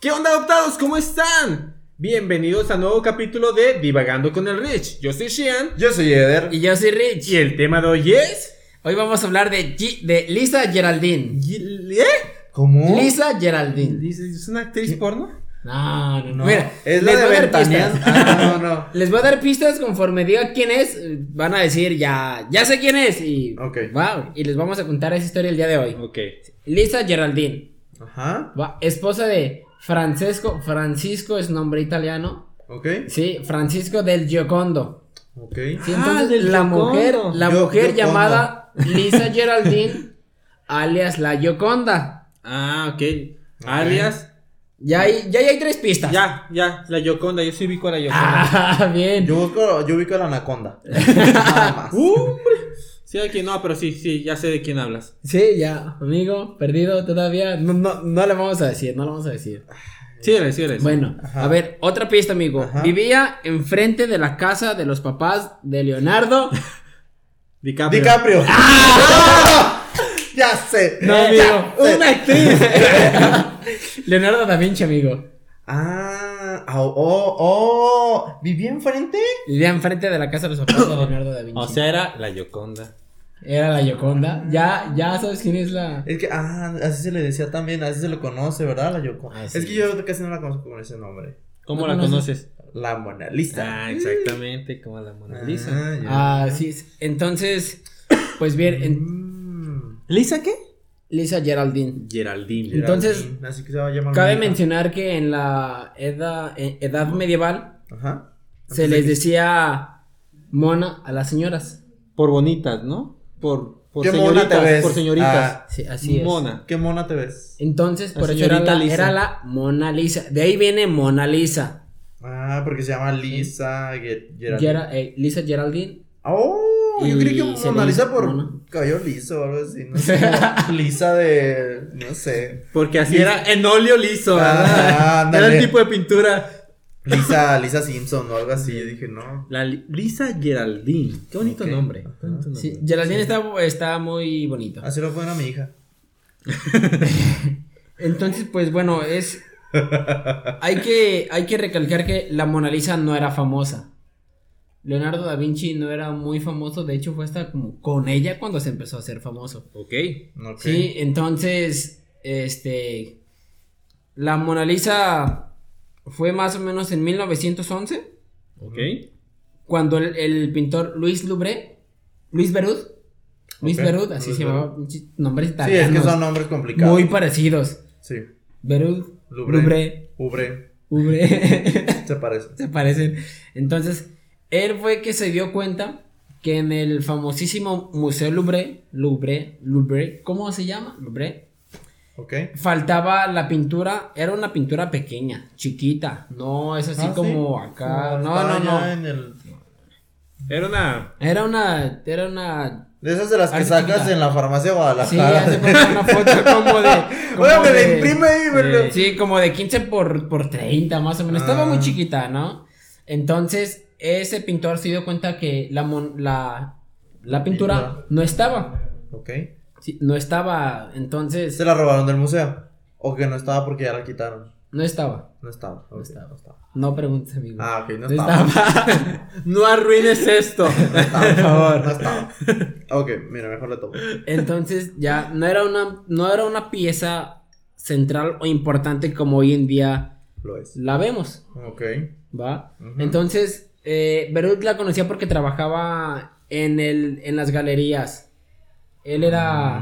¿Qué onda adoptados? ¿Cómo están? Bienvenidos a un nuevo capítulo de Divagando con el Rich. Yo soy Shian Yo soy Eder. Y yo soy Rich. y el tema de hoy es... Hoy vamos a hablar de, Gi- de Lisa Geraldine. ¿Eh? ¿Cómo? Lisa Geraldine. ¿Dices, ¿Es una actriz porno? No, no, no. No, Mira, es les la voy de a dar Ventaneando. pistas. Ah, no, no. Les voy a dar pistas conforme diga quién es. Van a decir ya, ya sé quién es. Y, Ok. va, y les vamos a contar esa historia el día de hoy. Ok. Lisa Geraldine. Ajá. Va, esposa de Francesco. Francisco es nombre italiano. Ok. Sí, Francisco del Giocondo. Ok. Sí, Ah, entonces del la Giocondo. mujer, la Yo- mujer Giocondo. llamada Lisa Geraldine, alias la Gioconda. Ah, ok. Alias... Ya hay, ya hay tres pistas. Ya, ya, la Yoconda. Yo sí ubico a la Yoconda. Ah, bien. Yo busco, yo ubico a la anaconda. Nada más. ¡Hombre! Sí, de quién no, pero sí, sí, ya sé de quién hablas. Sí, ya, amigo, perdido todavía. No, no, no le vamos a decir, no le vamos a decir. Síguele, síguele. Bueno, Ajá. a ver, otra pista, amigo. Ajá. Vivía enfrente de la casa de los papás de Leonardo. DiCaprio. DiCaprio. ¡Ah! Ya sé. No, Ya amigo. sé. Una actriz. Leonardo da Vinci, amigo. Ah, oh, oh, oh. ¿Vivía enfrente? Vivía enfrente de la casa de los papás de Leonardo da Vinci. O sea, era la Yoconda. Era la Yoconda. Ya, ya sabes quién es la. Es que, ah, así se le decía también, así se le conoce, ¿verdad? La Yoko. Ah, Es que yo casi no la conozco con ese nombre. ¿Cómo ¿No la conoces? conoces? La Mona Lisa. Ah, exactamente, como la Mona Lisa. Ah, ya. Ah, sí. Entonces, pues bien, en- Mm. ¿Lisa qué? Lisa Geraldine. Geraldine. Entonces, Geraldine, así que se va a llamar Cabe mencionar que en la edad, eh, edad medieval Ajá. se les decía mona a las señoras. Por bonitas, ¿no? Por, por ¿Qué mona señoritas. te ves? Por señoritas. Ah, Sí, así es. Mona. ¿Qué mona te ves? Entonces, La por eso era señorita la, Lisa. era la Mona Lisa. De ahí viene Mona Lisa. Ah, porque se llama Lisa Ge- Geraldine. Gera- eh, Lisa Geraldine. Oh, yo creí que Mona Lisa por mona. cabello liso o algo así, no sé. Lisa de, no sé. Porque así era en óleo liso, Ah, era el tipo de pintura. Lisa, Lisa Simpson o algo así. Yo dije, no. La Li- Lisa Geraldine. Qué bonito nombre. Ajá. Qué bonito nombre. Sí, Geraldine está, está muy bonito. Así lo fueron a mi hija. Entonces, pues bueno, es. Hay que, hay que recalcar que la Mona Lisa no era famosa. Leonardo da Vinci no era muy famoso, de hecho fue hasta como con ella cuando se empezó a hacer famoso. Ok. Ok. Sí, entonces, este, la Mona Lisa fue más o menos en 1911, Ok. cuando el, el pintor Luis Lubre, Luis Berud, Luis Ok, Berud, así Luis se llamaba, nombres Sí, es que son nombres complicados. muy parecidos. Sí. Berud, Lubre. Lubre, Ubre. Lubre. Se parece. se parecen. Entonces, él fue que se dio cuenta que en el famosísimo Museo Louvre, Louvre, Louvre, ¿cómo se llama? Louvre, Ok. faltaba la pintura, era una pintura pequeña, chiquita, no es así Ah, como sí. acá, no, no, no. en el- Era una. Era una, era una, De esas de las que sacas chiquita. en la farmacia de sí, Guadalajara. hace poco una foto como de, como Oiga, me la imprime ahí, me lo- eh, Sí, como de 15 por, por 30 más o menos. Estaba Ah. muy chiquita, ¿no? Entonces, ese pintor se dio cuenta que la, mon- la, la pintura Pintura. no estaba. Ok. Sí, no estaba. Entonces, ¿Se la robaron del museo? ¿O que no estaba porque ya la quitaron? no estaba. No estaba. ok, estaba. No estaba. No preguntes, amigo. Ah, ok, no, no estaba. estaba. No arruines esto. No estaba, Por favor. No estaba. Ok, mira, mejor le tomo. Entonces, ya no era una, no era una pieza central o importante como hoy en día Lo es. la vemos. Ok. ¿Va? Entonces, eh, Berut la conocía porque trabajaba en, el, en las galerías. Él era,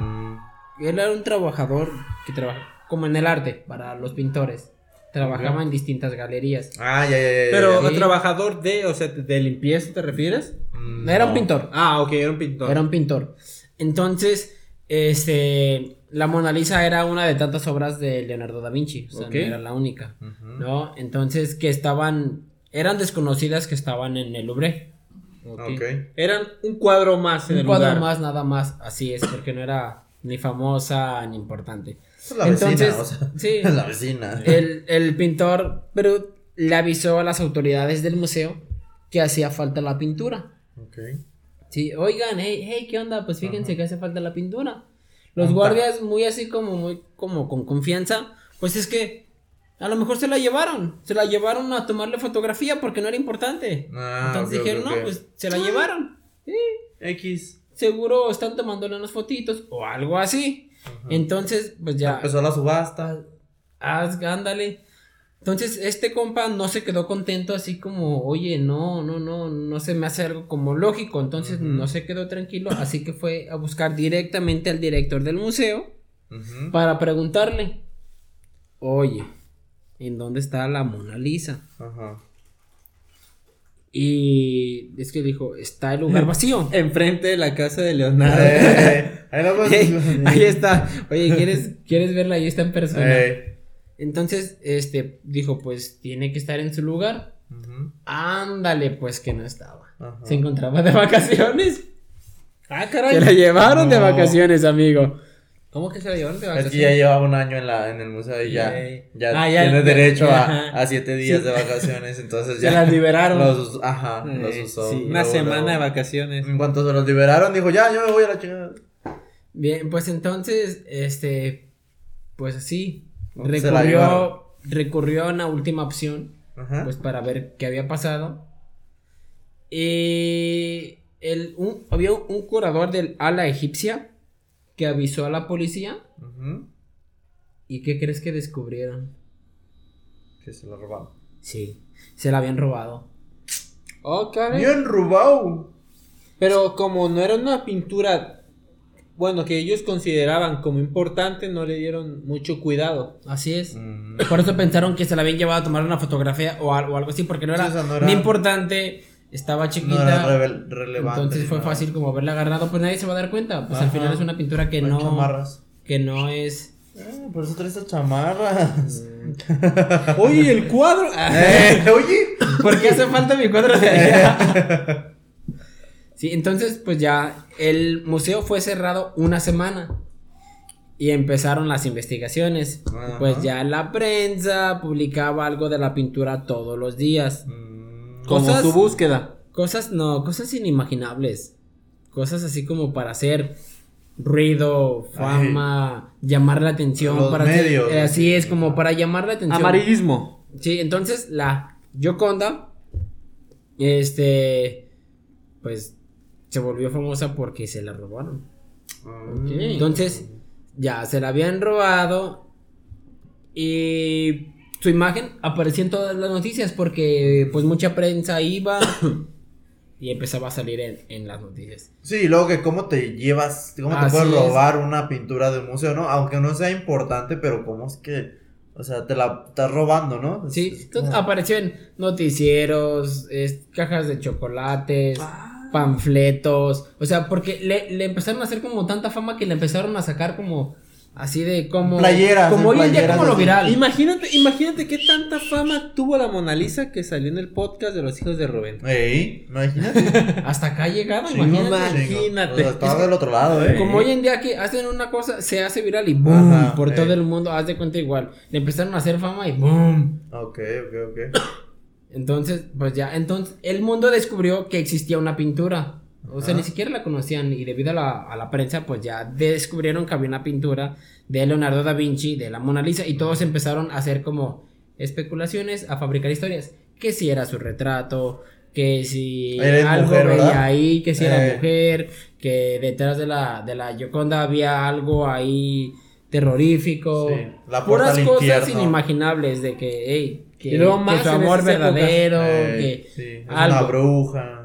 él era un trabajador que trabaja como en el arte para los pintores. Trabajaba en distintas galerías. Ah, ya, ya, ya, ya. Pero Sí. trabajador de, o sea, de limpieza, ¿te refieres? Mm, Era un no. pintor. Ah, ok, era un pintor. Era un pintor. Entonces, este, la Mona Lisa era una de tantas obras de Leonardo da Vinci. O sea, no era la única. ¿No? Entonces, que estaban, eran desconocidas que estaban en el Louvre. Ok. Ok. Eran un cuadro más en Un el cuadro lugar. más, nada más. Así es, porque no era ni famosa ni importante. Es la Entonces, vecina, o sea. sí. La vecina. El, el pintor Perut le avisó a las autoridades del museo que hacía falta la pintura. Ok. Sí, oigan, hey, hey, ¿qué onda? Pues fíjense Ajá. que hace falta la pintura. Los guardias, muy así como, muy, como con confianza, pues es que A lo mejor se la llevaron. Se la llevaron a tomarle fotografía porque no era importante. Ah, Entonces ok, dijeron, ok, ok. no, pues se la llevaron. Sí, X. seguro están tomándole unas fotitos o algo así. Entonces, pues ya. Empezó la subasta. Haz, ándale. Entonces, este compa no se quedó contento así como, oye, no, no, no, no se me hace algo como lógico. Entonces, Ujú. no se quedó tranquilo, así que fue a buscar directamente al director del museo Ujú. para preguntarle, oye, ¿en dónde está la Mona Lisa? Ajá. Y es que dijo, está el lugar vacío. Enfrente de la casa de Leonardo. Eh, ahí está. Oye, ¿quieres, ¿quieres verla? Ahí está en persona. Entonces, este, dijo, pues tiene que estar en su lugar. Ujú. Ándale, pues que no estaba. Se encontraba de vacaciones. ah, Se la llevaron de vacaciones, amigo. ¿Cómo que se la llevaron de Es vacaciones? que ya llevaba un año en, la, en el museo y ya, ya, Ah, ya, tiene ya, derecho a, a siete días Sí. de vacaciones, entonces Se ya las liberaron. los, ajá, Eh, los usó. sí, una luego, semana luego. de vacaciones. En cuanto se los liberaron, dijo, ya, yo me voy a la chingada. Bien, pues entonces, este, pues así, Se recurrió, recurrió a una última opción, Ajá. pues para ver qué había pasado. Y el, un, había un curador del ala egipcia que avisó a la policía. ¿Y qué crees que descubrieron? Que se lo robaron. Sí, se la habían robado. Oh, caray. Bien robado. Pero como no era una pintura, bueno, que ellos consideraban como importante, no le dieron mucho cuidado. Así es. Mm. Por eso pensaron que se la habían llevado a tomar una fotografía o algo, o algo así, porque no era, Sí, no era- ni importante, estaba No chiquita. era revel- relevante. entonces fue fácil como haberla agarrado, pues nadie se va a dar cuenta. Pues al final es una pintura que no, chamarras. que no es. Ah, por eso traes estas chamarras. Oye, el cuadro. Eh, oye. ¿Por qué hace falta mi cuadro de allá? Sí, entonces pues ya el museo fue cerrado una semana y empezaron las investigaciones. Ajá. Pues ya la prensa publicaba algo de la pintura todos los días. Mm. Como Cosas- tu búsqueda. Cosas, no, cosas inimaginables. Cosas así como para hacer ruido, fama, llamar la atención. Los para hacer- medios, eh, así es, como para llamar la atención. Amarillismo. Sí, entonces la Yoconda, este, pues se volvió famosa porque se la robaron. Mm. Entonces, ya se la habían robado y su imagen aparecía en todas las noticias porque pues mucha prensa iba y empezaba a salir en, en las noticias. Sí, y luego que cómo te llevas, cómo te puedes es. robar una pintura de un museo, ¿no? Aunque no sea importante, pero cómo es que, o sea, te la estás robando, ¿no? Sí, es entonces como- apareció en noticieros, es- cajas de chocolates, Ah. panfletos, o sea, porque le, le empezaron a hacer como tanta fama que le empezaron a sacar como así de como Playeras, como hoy en día como lo viral. Imagínate, imagínate qué tanta fama tuvo la Mona Lisa que salió en el podcast de los hijos de Rubén. Ey, imagínate. Hasta acá ha llegado, Chingo, imagínate. Imagínate. O sea, estaba del otro lado, eh. Como hoy en día que hacen una cosa, se hace viral y boom, Ajá, por todo el mundo, haz de cuenta igual. Le empezaron a hacer fama y boom. Ok, ok, ok. Entonces, pues ya, entonces el mundo descubrió que existía una pintura. O sea, ni siquiera la conocían y debido a la, a la prensa, pues ya descubrieron que había una pintura de Leonardo da Vinci, de la Mona Lisa, y todos empezaron a hacer como especulaciones, a fabricar historias. Que si era su retrato, que si algo mujer, veía ahí, que si era Eh. mujer, que detrás de la, de la Gioconda había algo ahí terrorífico. Sí, la Puras cosas infierno. inimaginables de que, hey, que, Y luego que más su en amor verdadero, Eh, que sí, es algo. una bruja.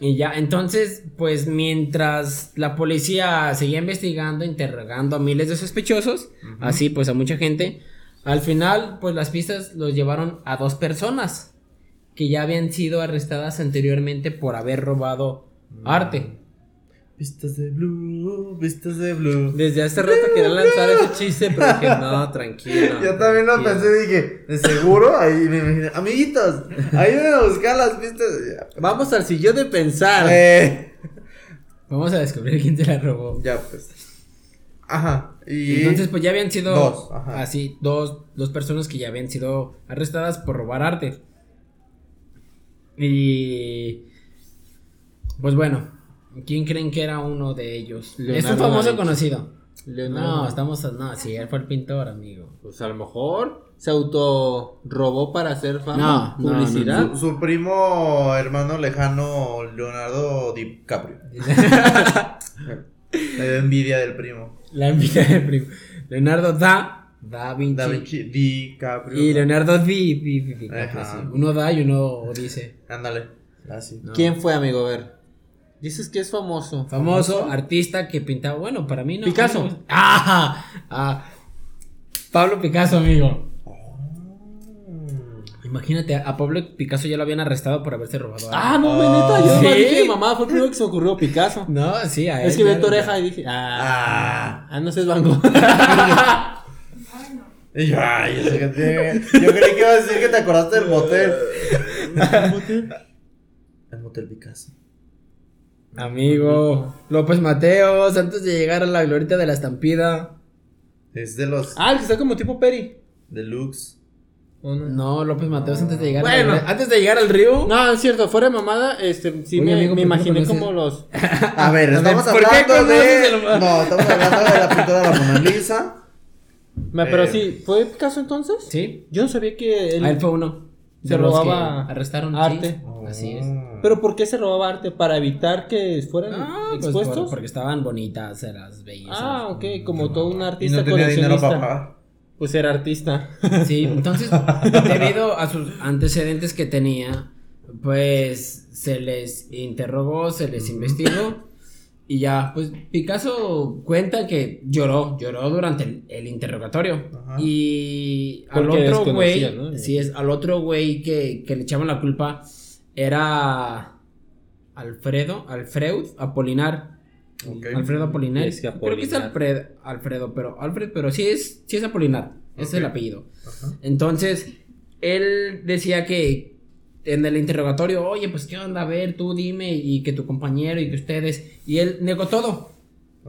Y ya, entonces, pues mientras la policía seguía investigando, interrogando a miles de sospechosos, así pues a mucha gente, al final, pues las pistas los llevaron a dos personas que ya habían sido arrestadas anteriormente por haber robado arte. Vistas de blue, vistas de blue. Desde hace rato quería lanzar ese chiste, pero dije, no, tranquilo. Yo también lo pensé dije, de seguro, ahí me imaginé, amiguitos, ayúdenme a buscar las pistas. Ya, Vamos al sillón de pensar. Eh, Vamos a descubrir quién se la robó. ya pues. Ajá. Y Entonces, pues ya habían sido Dos, ajá. así, dos, dos personas que ya habían sido arrestadas por robar arte. Y pues bueno, ¿quién creen que era uno de ellos? es un Leonardo famoso conocido. Leonardo. No, estamos, no, sí, él fue el pintor, amigo. Pues a lo mejor. se auto robó para hacer fama, No, no, publicidad. Su, su primo hermano lejano, Leonardo DiCaprio. Da envidia del primo. La envidia del primo. Leonardo da, da Vinci. Da Vinci, DiCaprio. Y Leonardo di, di, di, di, Ajá. sí. Uno da y uno dice. Ándale. Así. No. ¿Quién fue, amigo? A ver. Dices que es famoso. Famoso, artista que pintaba. Bueno, para mí no. Picasso. Ah, ah, Pablo Picasso, amigo. Imagínate, a Pablo Picasso ya lo habían arrestado por haberse robado. Ah, no, me neta, yo ¿Sí? dije, mamá, fue el primero que se me ocurrió Picasso. No, sí, a él. Es que vi tu oreja y dije, ah, Ah. ah, no sé, es Van Gogh. Y yo, ay, yo, sé que te- yo creí que iba a decir que te acordaste del motel. El motel Picasso. Amigo. López Mateos, antes de llegar a la glorita de la estampida. Es de los ah, el que está como tipo Peri. deluxe. ¿O no? No, López Mateos antes de llegar Bueno. al- antes de llegar al río. No, es cierto, fuera de mamada, este, sí Oye, me, amigo, me ¿por qué no imaginé como los... A ver, estamos ¿por qué hablando de. No, estamos hablando de la pintura de la Mona Lisa. Pero Eh. sí, ¿fue Picasso entonces? Sí. Yo no sabía que él... A él fue uno. Se robaba arrestaron. arte. sí. Así es. ¿Pero por qué se robaba arte? ¿Para evitar que fueran Ah, pues expuestos? por- porque estaban bonitas, se las veía. Ah, ok, como todo un Y artista no tenía dinero pagar. Pues era artista. Sí, entonces, debido a sus antecedentes que tenía, pues se les interrogó, se les investigó. Y ya, pues Picasso cuenta que lloró, lloró durante el, el interrogatorio. Ajá. Y al Porque otro güey, sí es, al otro güey que, que le echaban la culpa era Alfredo, Alfreud Apolinar. Alfredo Apolinar. Es que Creo que es. Alfred, Alfredo, pero Alfred, pero sí es, sí es Apolinar. Ese es el apellido. Ajá. Entonces, él decía que en el interrogatorio, oye, pues qué onda, a ver, tú dime, y que tu compañero y que ustedes. Y él negó todo.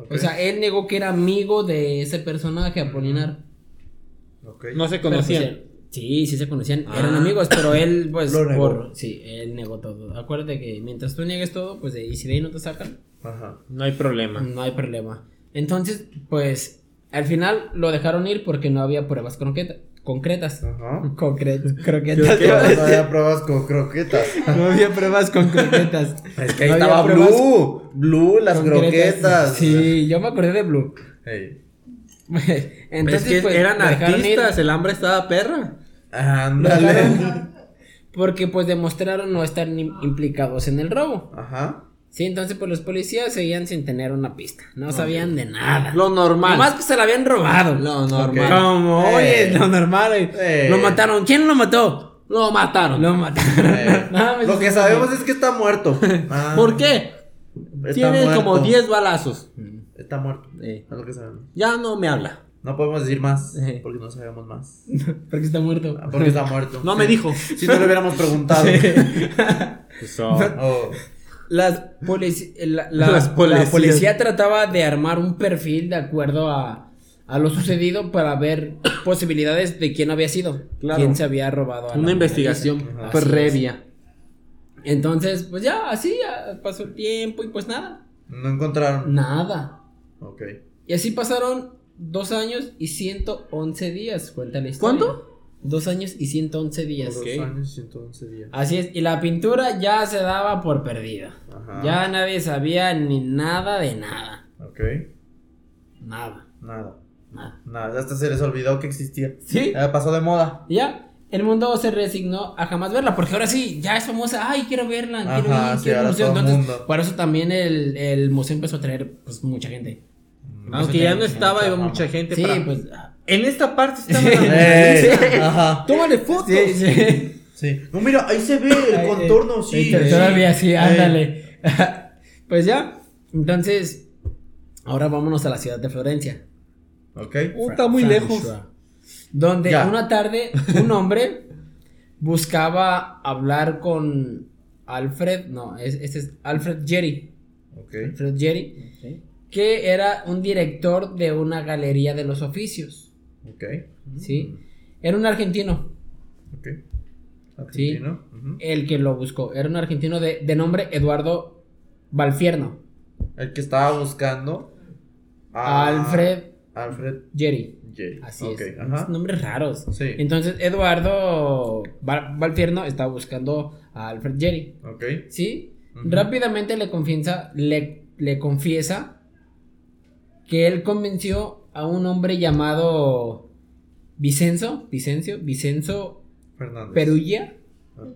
O sea, él negó que era amigo de ese personaje, Apolinar. Ok. No se Pero, conocían. pues, sí, sí se conocían, Ah. eran amigos, pero él, pues, Lo negó. por. Sí, él negó todo. Acuérdate que mientras tú niegues todo, pues, de- y si de ahí no te sacan, Ajá. No hay problema. no hay problema. Entonces, pues, al final lo dejaron ir porque no había pruebas concreta- concretas. Ajá. Concretas, croquetas. Que no había pruebas con croquetas. No había pruebas con croquetas. Es que ahí No había estaba pruebas Blue. Blue, las concretas. croquetas. Sí, yo me acordé de Blue. Entonces, es que pues, eran ir artistas, el hambre estaba perra. Ándale. Porque pues demostraron no estar ni- implicados en el robo. Ajá. Sí, entonces pues los policías seguían sin tener una pista. No sabían de nada. Lo normal. Nomás que se la habían robado. Lo normal. Como, Eh. oye, lo normal. eh. Lo mataron. ¿Quién lo mató? Lo mataron. Lo mataron. Eh, No, Lo que sabemos es que está muerto. Ah, ¿Por qué? está Tiene muerto. como 10 balazos. Está muerto. Eh, Es lo que sabemos. ya no me habla. No podemos decir más. Porque no sabemos más. Porque está muerto. Ah, Porque está muerto. No me dijo. Si no le hubiéramos preguntado. Oh. Las, polici- la, la- Las la policías. policía trataba de armar un perfil de acuerdo a, a lo sucedido para ver posibilidades de quién había sido. Claro. Quién se había robado. a Una investigación previa. es. Entonces, pues ya, así ya pasó el tiempo y pues nada. No encontraron. Nada. Ok. Y así pasaron dos años y 111 días, cuenta la historia. ¿Cuánto? Dos años y 111 días. Dos Ok. años y 111 días. Así es, y la pintura ya se daba por perdida. Ajá. Ya nadie sabía ni nada de nada. Ok. Nada, Nada. nada. Nada. Hasta se les olvidó que existía. Sí. Ya pasó de moda. Y ya, el mundo se resignó a jamás verla, porque ahora sí, ya es famosa. Ay, quiero verla, quiero Ajá, ir, sí, quiero ahora museo. el Entonces, mundo. por eso también el, el museo empezó a traer pues mucha gente. Aunque ya no estaba, iba mucha gente. Sí, para- pues. En esta parte estaba. Ey, Ajá. Tómale fotos. Sí, sí. Sí. No, mira, ahí se ve el contorno, eh, sí. eh, sí. Todavía sí, ándale. pues ya, entonces, ahora vámonos a la ciudad de Florencia. Ok. Uh, está muy Francia. lejos. Donde Ya. una tarde un hombre buscaba hablar con Alfred, no, es- este es Alfred Jerry. Ok. Alfred Jerry, que era un director de una galería de los oficios. Ok. ¿Sí? Era un argentino Ok. Argentino. El que lo buscó. Era un argentino de, de nombre Eduardo Valfierno. El que estaba buscando A Alfred Alfred Jerry. J. Así Ok, es. Ajá. Nombres raros. Sí. Entonces, Eduardo Val- Valfierno está buscando a Alfred Jerry. Ok. ¿Sí? Rápidamente le confiesa, le, le confiesa que él convenció a un hombre llamado Vicenzo, Vicencio, Vicenzo Fernández. Perulla, Ah,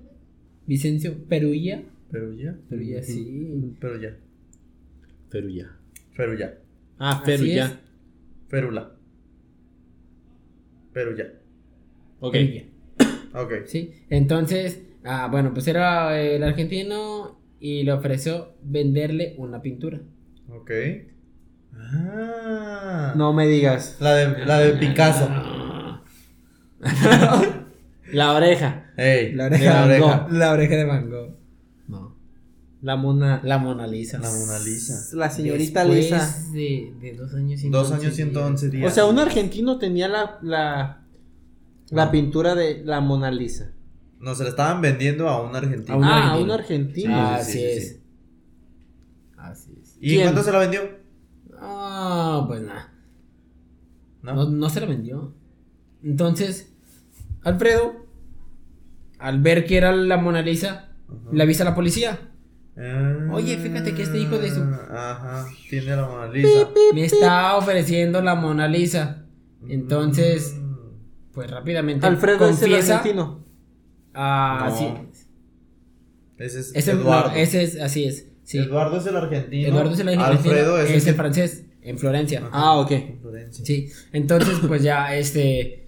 Vicencio Perulla, Pero ya. Perulla, sí. Feruya. Pero ya. Ah, es. Ferula. Pero ya. Ok. Perulla, Ok. sí. Entonces, ah, bueno, pues era el argentino y le ofreció venderle una pintura. Ok. Ah. No me digas. La de, la de Picasso. La oreja. Ey, La la oreja, oreja. Van Gogh. La oreja de Van Gogh. No. La mona. La Mona Lisa. La Mona Lisa. La señorita Después Lisa. De, de dos años y Dos años y 111 días. O sea, un argentino tenía la, la, la pintura de la Mona Lisa. No, se la estaban vendiendo a un argentino. A un ah, argentino. un argentino. Sí, Así sí, sí, es. sí. Así es. ¿Y ¿Quién? cuánto se la vendió? Pues nada. ¿No? No, no se la vendió. Entonces, Alfredo, al ver que era la Mona Lisa, Ajá. le avisa a la policía. Ah, Oye, fíjate que este hijo de su- Ajá, tiene la Mona Lisa. Me está ofreciendo la Mona Lisa. Entonces, Mm. pues rápidamente Alfredo es el argentino. Ah, No. sí. Ese es Eduardo. no, ese es, así es. Sí. Eduardo es el argentino. Eduardo es el argentino. Alfredo es, es el el francés, en Florencia. Ajá. Ah, ok. En Florencia. Sí, entonces pues ya este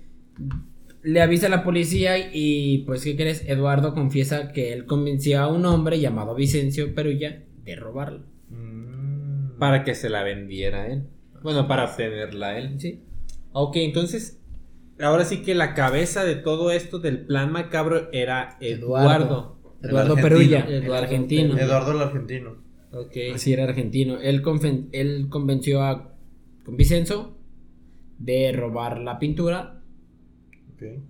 le avisa a la policía y pues ¿qué crees? Eduardo confiesa que él convenció a un hombre llamado Vicencio Perulla de robarlo. Mm. Para que se la vendiera él. Bueno, para obtenerla él. Sí. Ok, entonces. Ahora sí que la cabeza de todo esto del plan macabro era Eduardo. Eduardo argentino. Perulla, el Eduardo argentino. Perulla. Eduardo el argentino. Ok. Sí, era argentino. Él, conven- él convenció a con Vicenzo de robar la pintura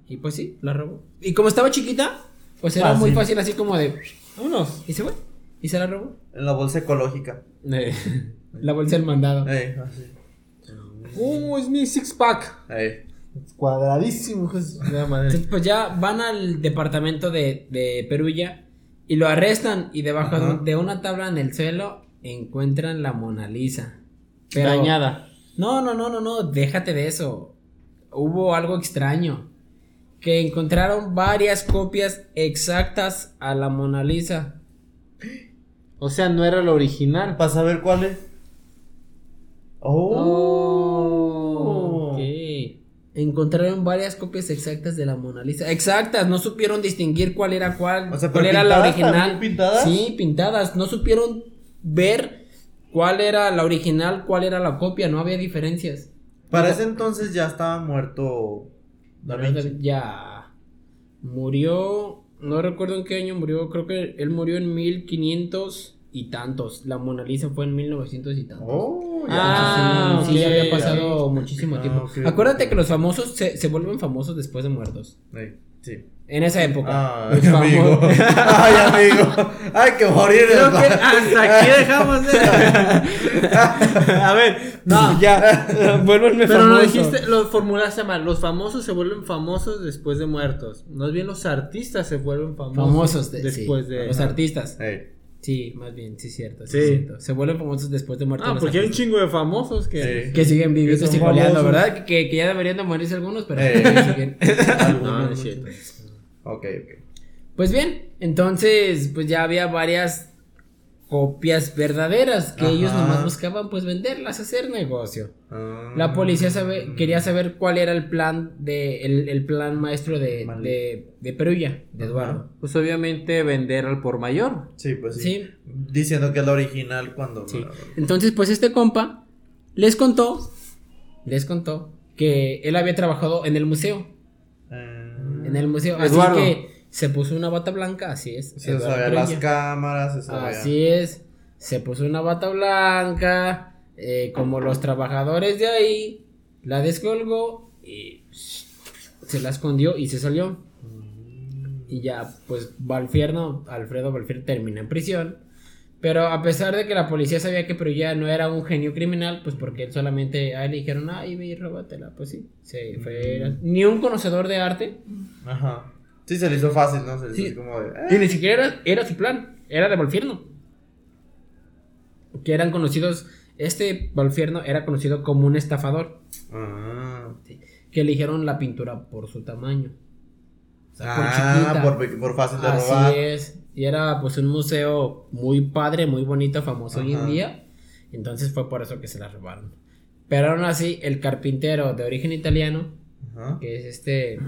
y pues sí, la robó. Y como estaba chiquita, pues era Fácil. muy fácil así como de Vámonos. y se fue y se la robó. En la bolsa ecológica. Eh. La bolsa del mandado. Ey, así. Uh, es mi six pack. Ey. Cuadradísimo. Entonces, pues ya van al departamento de, de Perulla y lo arrestan y debajo de, una tabla en el suelo encuentran la Mona Lisa. Pero- Dañada. No, no, no, no, no, déjate de eso. Hubo algo extraño. Que encontraron varias copias exactas a la Mona Lisa. O sea, no era el original. Para saber cuál es. Oh. Encontraron varias copias exactas de la Mona Lisa. Exactas, no supieron distinguir cuál era cuál. O sea, cuál era la original. ¿también pintadas? Sí, pintadas. No supieron ver cuál era la original, cuál era la copia. No había diferencias. Para ese entonces ya estaba muerto Da Vinci. Ya murió. No recuerdo en qué año murió. Creo que él murió en 1500 y tantos. La Mona Lisa fue en 1900 y tantos. Oh, ya. Ah, sí, había pasado muchísimo Ah, tiempo. Acuérdate que los famosos se, se vuelven famosos después de muertos. Sí. En esa época. Ay, Los amigo. famosos- Ay, amigo. Hay que morir. Creo que hasta aquí dejamos de... A ver, no, ya, vuélvanme Pero no famoso. dijiste, lo formulaste mal. Los famosos se vuelven famosos después de muertos. Más bien los artistas se vuelven famosos, Famosos de- después sí, de. los artistas. Sí, más bien, sí, cierto. Sí, Sí. cierto. Se vuelven famosos después de muertos. Ah, los porque hay un chingo de famosos que. Sí. Que siguen son y famosos. ¿verdad? Que, que ya deberían de morirse algunos, pero Eh. siguen. No, no es cierto. Ok, ok. Pues bien, entonces, pues ya había varias copias verdaderas que Ajá. ellos nomás buscaban, pues venderlas, hacer negocio. Ah. La policía sabe, quería saber cuál era el plan de, el, el plan maestro de, de, de Perulla, de Ajá. Eduardo. Pues obviamente vender al por mayor. Sí, pues sí. Sí. Diciendo que es la original cuando. Sí. Entonces, pues este compa les contó, les contó que él había trabajado en el museo. Eh, En el museo. Eduardo. Así que se puso una bata blanca, así es. se sabía las cámaras, se sabía. Así es. Se puso una bata blanca. eh, como los trabajadores de ahí. La descolgó y se la escondió y se salió. Y ya, pues Valfierno, Alfredo Valfierno termina en prisión. Pero a pesar de que la policía sabía que Perugia no era un genio criminal, pues porque él solamente a él le dijeron, ay, ve y róbatela. Pues sí, sí fue. Ni un conocedor de arte. Ajá. Sí, se le hizo fácil, ¿no? Se le hizo Sí. así como de. Y "Eh". ni siquiera era, era su plan, era de Volfierno. Que eran conocidos. Este Volfierno era conocido como un estafador. Ah, Que eligieron la pintura por su tamaño. O sea, por Ah, por, pe- por fácil de Así robar. es. Y era pues un museo muy padre, muy bonito, famoso hoy en día. Entonces fue por eso que se la robaron. Pero aún así, el carpintero de origen italiano, Ajá. que es este...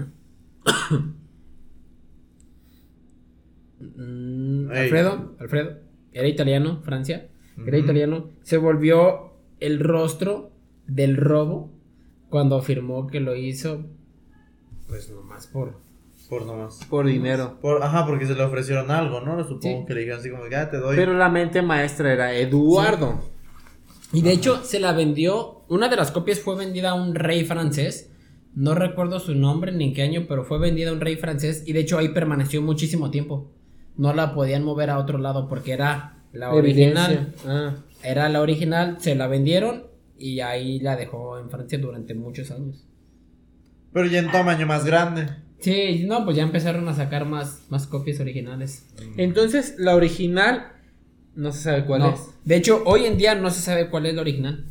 Mm. Alfredo, Alfredo, era italiano, Francia, era italiano, se volvió el rostro del robo cuando afirmó que lo hizo, pues nomás por... Por nomás. Por dinero. Por, ajá, porque se le ofrecieron algo, ¿no? Supongo Sí. que le dijeron así como, ya te doy. Pero la mente maestra era Eduardo. Y de hecho se la vendió, una de las copias fue vendida a un rey francés, no recuerdo su nombre ni en qué año, pero fue vendida a un rey francés y de hecho ahí permaneció muchísimo tiempo. No la podían mover a otro lado porque era la original. Ah. Era la original, se la vendieron y ahí la dejó en Francia durante muchos años. Pero ya en tamaño más grande. Sí, no, pues ya empezaron a sacar más, más copias originales. Entonces, la original no se sabe cuál No, es. De hecho, hoy en día no se sabe cuál es la original.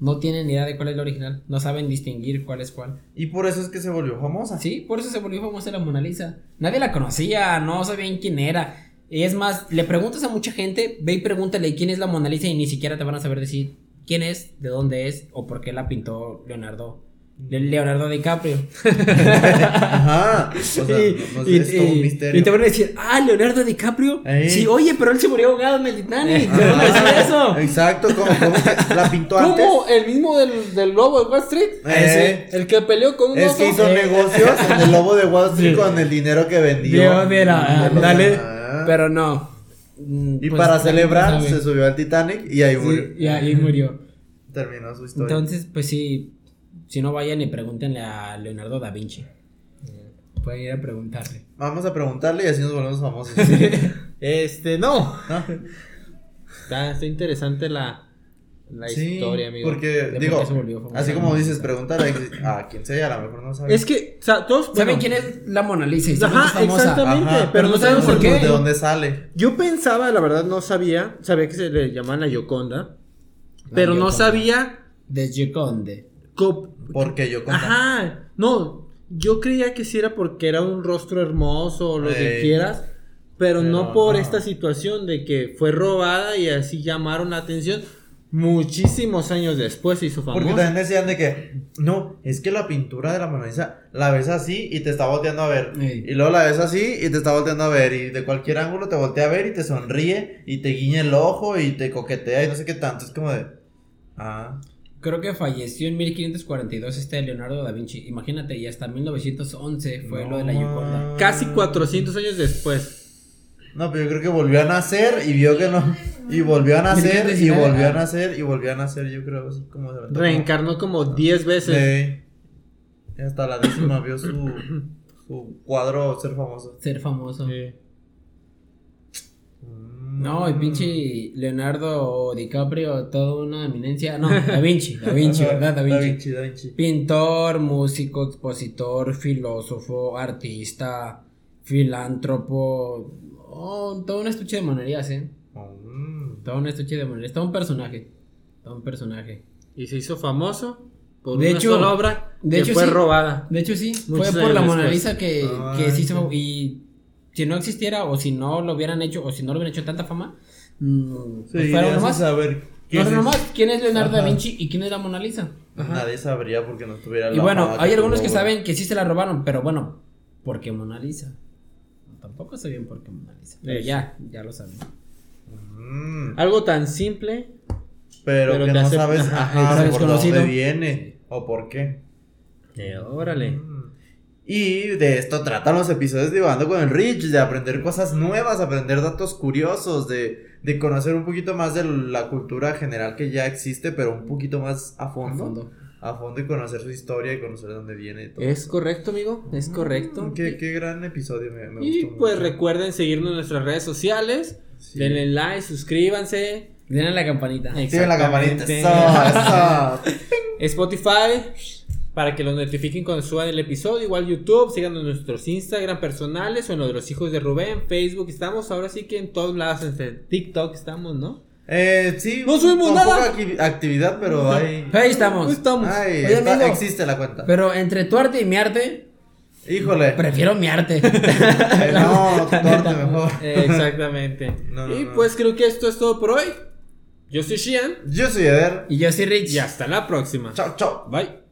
No tienen ni idea de cuál es la original. No saben distinguir cuál es cuál. Y por eso es que se volvió famosa. Sí, por eso se volvió famosa la Mona Lisa. Nadie la conocía, no sabían quién era. Y es más, le preguntas a mucha gente, ve y pregúntale quién es la Mona Lisa y ni siquiera te van a saber decir quién es, de dónde es o por qué la pintó Leonardo. Le- Leonardo DiCaprio. Ajá. O sea, y, no sé, y- es todo un y- misterio. y te van a decir, ah, Leonardo DiCaprio. Sí, oye, pero él se murió ahogado en el Titanic. Te van a decir eso. Exacto, ¿cómo, cómo la pintó antes? ¿Cómo? ¿El mismo del, del lobo de Wall Street? Eh. El que peleó con un Es oso. que hizo Eh. negocios en el lobo de Wall Street Sí. con el dinero que vendió. Dios, mira, ándale. Ah. Pero no. Mm, Y pues, para celebrar se subió al Titanic y ahí murió. Y ahí murió. Terminó su historia. Entonces, pues sí, si no vayan y pregúntenle a Leonardo da Vinci. Pueden ir a preguntarle. Vamos a preguntarle y así nos volvemos famosos. Este, no. ¿No? Está, está interesante la, la Sí, historia, amigo. Porque, De digo, por qué se volvió famosa así como dices, Lisa. pregúntale a quien sea, a lo mejor no sabe. Es que, o sea, todos. ¿Saben quién es la Mona Lisa? Y saben Ajá, exactamente. Ajá, pero no saben sabemos por qué. de dónde sale. Yo pensaba, la verdad, no sabía. Sabía que se le llaman la Yoconda. Pero no sabía. De Gioconde. Porque yo con Ajá. No, yo creía que sí era porque era un rostro hermoso o lo que quieras. Pero, no por no. esta situación de que fue robada y así llamaron la atención. Muchísimos años después se hizo Porque famoso. también decían de que, no, es que la pintura de la Mona Lisa la ves así y te está volteando a ver. Ey. Y luego la ves así y te está volteando a ver. Y de cualquier ángulo te voltea a ver y te sonríe y te guiña el ojo y te coquetea y no sé qué tanto. Es como de, ah, Creo que falleció en 1542 este Leonardo da Vinci. Imagínate, y hasta 1911 fue no lo de la Gioconda. más. Casi 400 años después. No, pero yo creo que volvió a nacer y vio que no. Y volvió a nacer y 1919, volvió a nacer y volvió a nacer, yo creo, así como se Reencarnó como 10 como- veces. Sí. Y hasta la décima vio su, su cuadro ser famoso. Ser famoso. Sí. Mm. No, el pinche Leonardo DiCaprio, toda una eminencia. No, Da Vinci, Da Vinci, ¿verdad? Da Vinci. Da Vinci, Da Vinci. Pintor, músico, expositor, filósofo, artista, filántropo. Oh, todo un estuche de monerías, ¿eh? Mm. Todo un estuche de monerías. Todo un personaje. Todo un personaje. Y se hizo famoso por De una hecho- sola obra de que hecho, fue sí. robada. De hecho, sí, Muchos fue por la Mona. Lisa que, Ay, que se hizo. sí. Y si no existiera, o si no lo hubieran hecho, o si no le hubieran hecho tanta fama, mm, Sí, pues nomás. saber No quién sé es. nomás quién es Leonardo da Ajá. Vinci y quién es la Mona Lisa. Nadie sabría porque no tuviera Y la bueno, fama hay que algunos que saben que sí se la robaron, pero bueno, ¿por qué Mona Lisa? Tampoco sabían por qué Mona Lisa. Pero Sí. ya, ya lo saben. Mm. Algo tan simple. Pero, Pero que no hace- sabes ajá, ajá, por dónde viene o por qué. Eh, órale. Mm. Y de esto tratan los episodios de Divagando con el Rich, de aprender cosas nuevas, aprender datos curiosos, de, de conocer un poquito más de la cultura general que ya existe, pero un poquito más a A fondo. fondo. a fondo y conocer su historia y conocer de dónde viene y todo. Es correcto, amigo, es correcto. Qué, qué gran episodio, me, me Y gustó pues mucho. recuerden seguirnos en nuestras redes sociales. Sí. Denle like, suscríbanse. Denle la campanita. Activen la campanita. Exactamente. Eso, eso. Spotify para que los notifiquen cuando suban el episodio. Igual YouTube, síganos en nuestros Instagram personales o en los de los hijos de Rubén, Facebook. Estamos ahora sí que en todos lados, en TikTok estamos, ¿no? Eh, sí, No subimos nada. poca acti- actividad, pero hay. Ahí estamos. Estamos. Ay, Oye, está- amigo. existe la cuenta. Pero entre tu arte y mi arte, Híjole. prefiero mi arte. No, tu arte mejor. Exactamente. No, no, y no. pues creo que esto es todo por hoy. Yo soy Shian Yo soy Eder. y yo soy Rich. y hasta la próxima. Chao, chao. Bye.